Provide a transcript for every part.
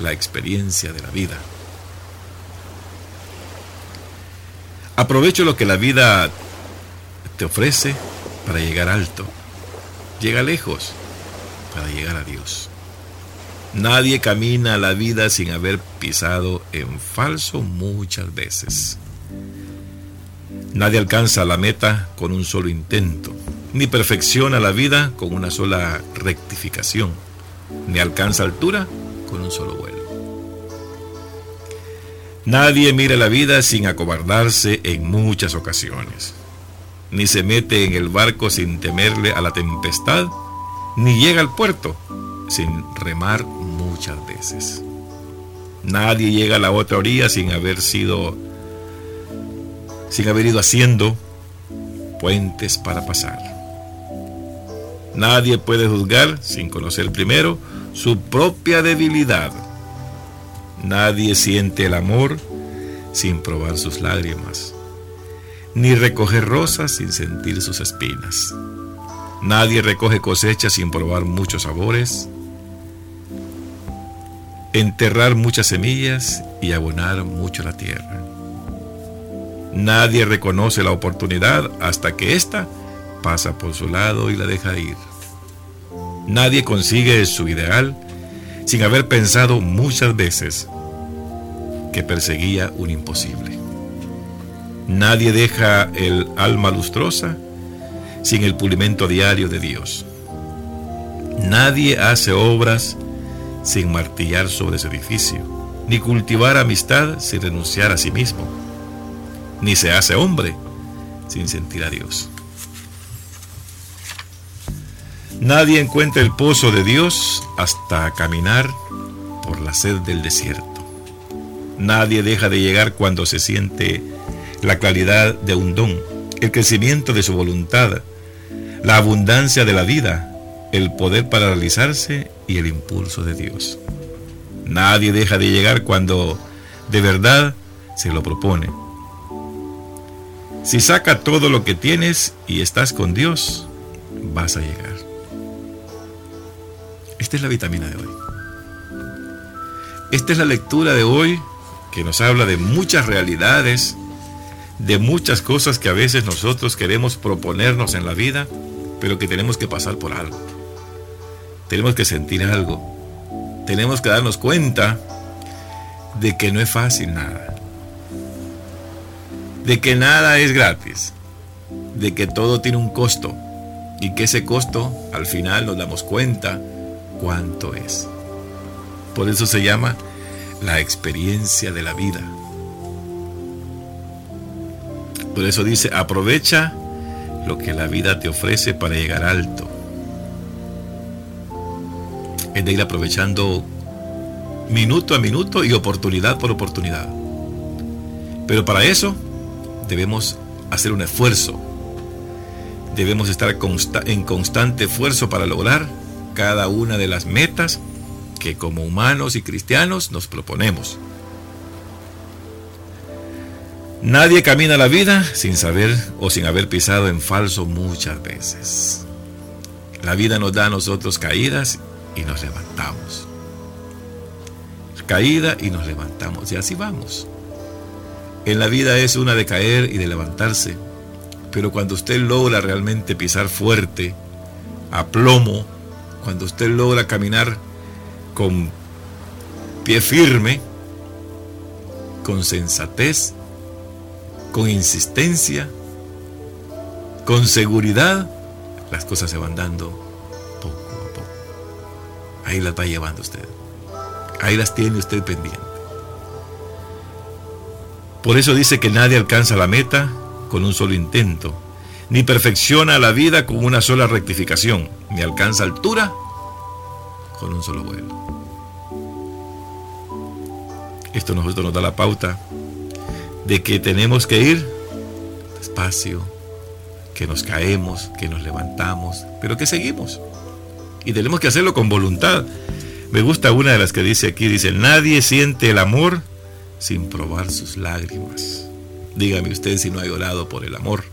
la experiencia de la vida. Aprovecho lo que la vida te ofrece para llegar alto. Llega lejos para llegar a Dios. Nadie camina la vida sin haber pisado en falso muchas veces. Nadie alcanza la meta con un solo intento, ni perfecciona la vida con una sola rectificación, ni alcanza altura con un solo vuelo. Nadie mira la vida sin acobardarse en muchas ocasiones, ni se mete en el barco sin temerle a la tempestad, ni llega al puerto sin remar muchas veces. Nadie llega a la otra orilla sin haber sido sin haber ido haciendo puentes para pasar. Nadie puede juzgar sin conocer primero su propia debilidad. Nadie siente el amor sin probar sus lágrimas, ni recoge rosas sin sentir sus espinas. Nadie recoge cosechas sin probar muchos sabores, enterrar muchas semillas y abonar mucho la tierra. Nadie reconoce la oportunidad hasta que ésta pasa por su lado y la deja ir. Nadie consigue su ideal sin haber pensado muchas veces que perseguía un imposible. Nadie deja el alma lustrosa sin el pulimento diario de Dios. Nadie hace obras sin martillar sobre su edificio, ni cultivar amistad sin renunciar a sí mismo ni se hace hombre sin sentir a Dios. Nadie encuentra el pozo de Dios hasta caminar por la sed del desierto. Nadie deja de llegar cuando se siente la claridad de un don, el crecimiento de su voluntad, la abundancia de la vida, el poder para realizarse y el impulso de Dios. Nadie deja de llegar cuando de verdad se lo propone si saca todo lo que tienes y estás con Dios, vas a llegar. Esta es la vitamina de hoy. Esta es la lectura de hoy que nos habla de muchas realidades, de muchas cosas que a veces nosotros queremos proponernos en la vida, pero que tenemos que pasar por algo. Tenemos que sentir algo. Tenemos que darnos cuenta de que no es fácil nada de que nada es gratis, de que todo tiene un costo y que ese costo al final nos damos cuenta cuánto es. Por eso se llama la experiencia de la vida. Por eso dice, aprovecha lo que la vida te ofrece para llegar alto. Es de ir aprovechando minuto a minuto y oportunidad por oportunidad. Pero para eso debemos hacer un esfuerzo. Debemos estar en constante esfuerzo para lograr cada una de las metas que como humanos y cristianos nos proponemos. Nadie camina la vida sin saber o sin haber pisado en falso muchas veces. La vida nos da a nosotros caídas y nos levantamos. Caída y nos levantamos y así vamos. En la vida es una de caer y de levantarse. Pero cuando usted logra realmente pisar fuerte, a plomo, cuando usted logra caminar con pie firme, con sensatez, con insistencia, con seguridad, las cosas se van dando poco a poco. Ahí las va llevando usted. Ahí las tiene usted pendiente. Por eso dice que nadie alcanza la meta con un solo intento, ni perfecciona la vida con una sola rectificación, ni alcanza altura con un solo vuelo. Esto nosotros nos da la pauta de que tenemos que ir despacio, que nos caemos, que nos levantamos, pero que seguimos. Y tenemos que hacerlo con voluntad. Me gusta una de las que dice aquí, dice, nadie siente el amor sin probar sus lágrimas. Dígame usted si no ha llorado por el amor.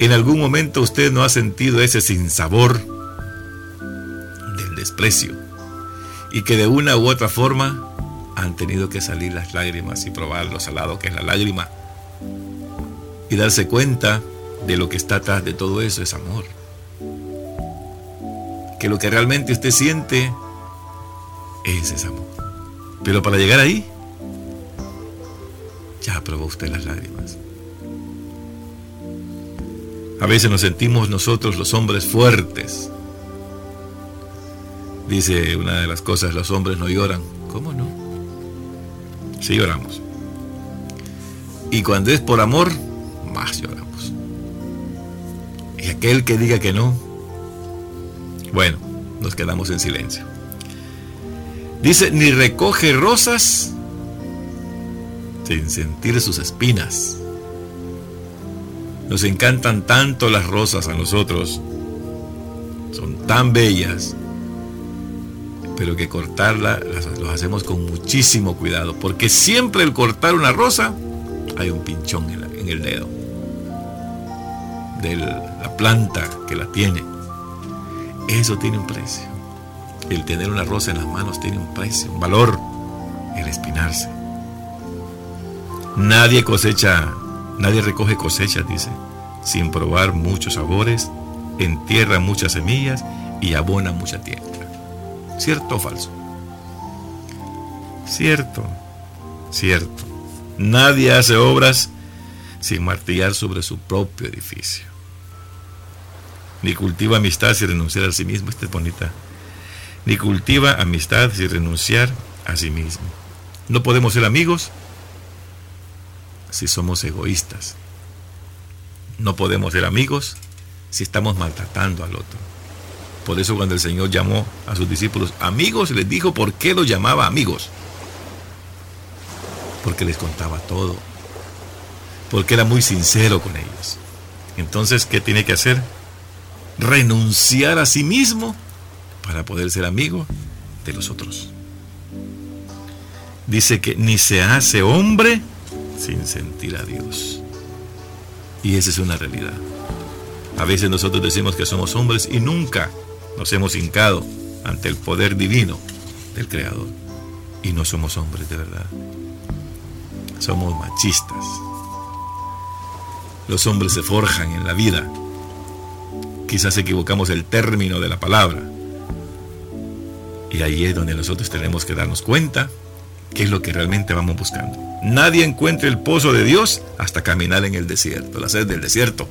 En algún momento usted no ha sentido ese sinsabor del desprecio, y que de una u otra forma han tenido que salir las lágrimas y probar lo salado que es la lágrima y darse cuenta de lo que está atrás de todo eso es amor. Que lo que realmente usted siente es ese amor. Pero para llegar ahí, ya probó usted las lágrimas. A veces nos sentimos nosotros los hombres fuertes. Dice una de las cosas, los hombres no lloran. ¿Cómo no? Sí lloramos. Y cuando es por amor, más lloramos. Y aquel que diga que no, bueno, nos quedamos en silencio. Dice, ni recoge rosas sin sentir sus espinas. Nos encantan tanto las rosas a nosotros, son tan bellas, pero que cortarlas lo hacemos con muchísimo cuidado, porque siempre el cortar una rosa hay un pinchón en el dedo de la planta que la tiene. Eso tiene un precio. El tener una rosa en las manos tiene un precio, un valor. El espinarse. Nadie cosecha, nadie recoge cosechas, dice, sin probar muchos sabores, entierra muchas semillas y abona mucha tierra. ¿Cierto o falso? Cierto, cierto. Nadie hace obras sin martillar sobre su propio edificio. Ni cultiva amistad sin renunciar a sí mismo. Esta es bonita. Ni cultiva amistad sin renunciar a sí mismo. No podemos ser amigos si somos egoístas. No podemos ser amigos si estamos maltratando al otro. Por eso cuando el Señor llamó a sus discípulos amigos, les dijo por qué los llamaba amigos. Porque les contaba todo. Porque era muy sincero con ellos. Entonces, ¿qué tiene que hacer? renunciar a sí mismo para poder ser amigo de los otros. Dice que ni se hace hombre sin sentir a Dios. Y esa es una realidad. A veces nosotros decimos que somos hombres y nunca nos hemos hincado ante el poder divino del Creador. Y no somos hombres de verdad. Somos machistas. Los hombres se forjan en la vida quizás equivocamos el término de la palabra. Y ahí es donde nosotros tenemos que darnos cuenta qué es lo que realmente vamos buscando. Nadie encuentra el pozo de Dios hasta caminar en el desierto, la sed del desierto.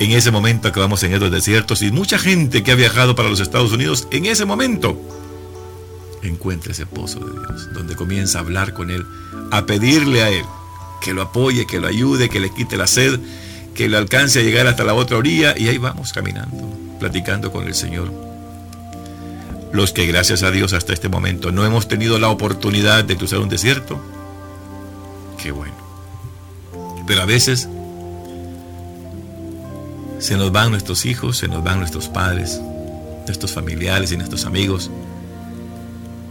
En ese momento acabamos en estos desiertos y mucha gente que ha viajado para los Estados Unidos, en ese momento encuentra ese pozo de Dios, donde comienza a hablar con Él, a pedirle a Él que lo apoye, que lo ayude, que le quite la sed, que le alcance a llegar hasta la otra orilla y ahí vamos caminando, platicando con el Señor. Los que gracias a Dios hasta este momento no hemos tenido la oportunidad de cruzar un desierto, qué bueno. Pero a veces se nos van nuestros hijos, se nos van nuestros padres, nuestros familiares y nuestros amigos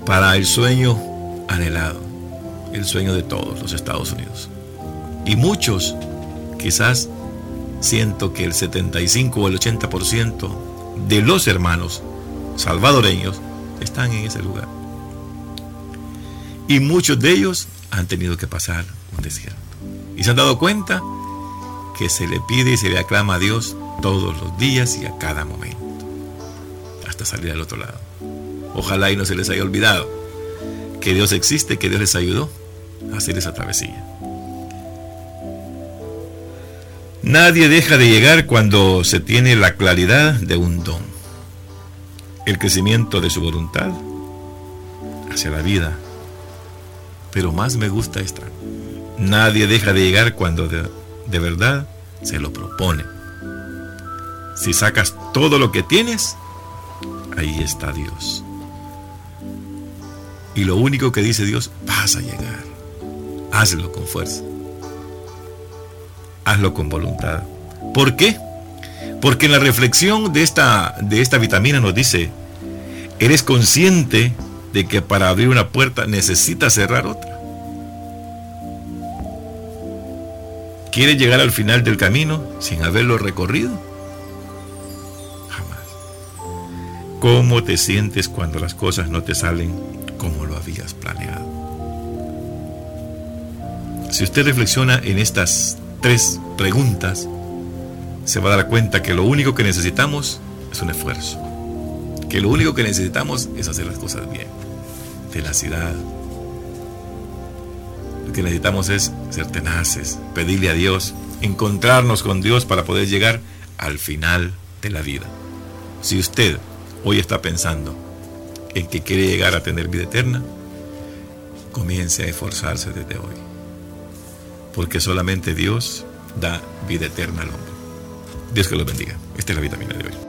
para el sueño anhelado, el sueño de todos los Estados Unidos. Y muchos quizás siento que el 75 o el 80% de los hermanos salvadoreños están en ese lugar. Y muchos de ellos han tenido que pasar un desierto. Y se han dado cuenta que se le pide y se le aclama a Dios todos los días y a cada momento. Hasta salir al otro lado. Ojalá y no se les haya olvidado que Dios existe, que Dios les ayudó a hacer esa travesía. Nadie deja de llegar cuando se tiene la claridad de un don, el crecimiento de su voluntad hacia la vida. Pero más me gusta esta. Nadie deja de llegar cuando de, de verdad se lo propone. Si sacas todo lo que tienes, ahí está Dios. Y lo único que dice Dios, vas a llegar. Hazlo con fuerza hazlo con voluntad. ¿Por qué? Porque en la reflexión de esta, de esta vitamina nos dice, eres consciente de que para abrir una puerta necesitas cerrar otra. ¿Quieres llegar al final del camino sin haberlo recorrido? Jamás. ¿Cómo te sientes cuando las cosas no te salen como lo habías planeado? Si usted reflexiona en estas tres preguntas, se va a dar cuenta que lo único que necesitamos es un esfuerzo. Que lo único que necesitamos es hacer las cosas bien. Tenacidad. Lo que necesitamos es ser tenaces, pedirle a Dios, encontrarnos con Dios para poder llegar al final de la vida. Si usted hoy está pensando en que quiere llegar a tener vida eterna, comience a esforzarse desde hoy. Porque solamente Dios da vida eterna al hombre. Dios que lo bendiga. Esta es la vitamina de hoy.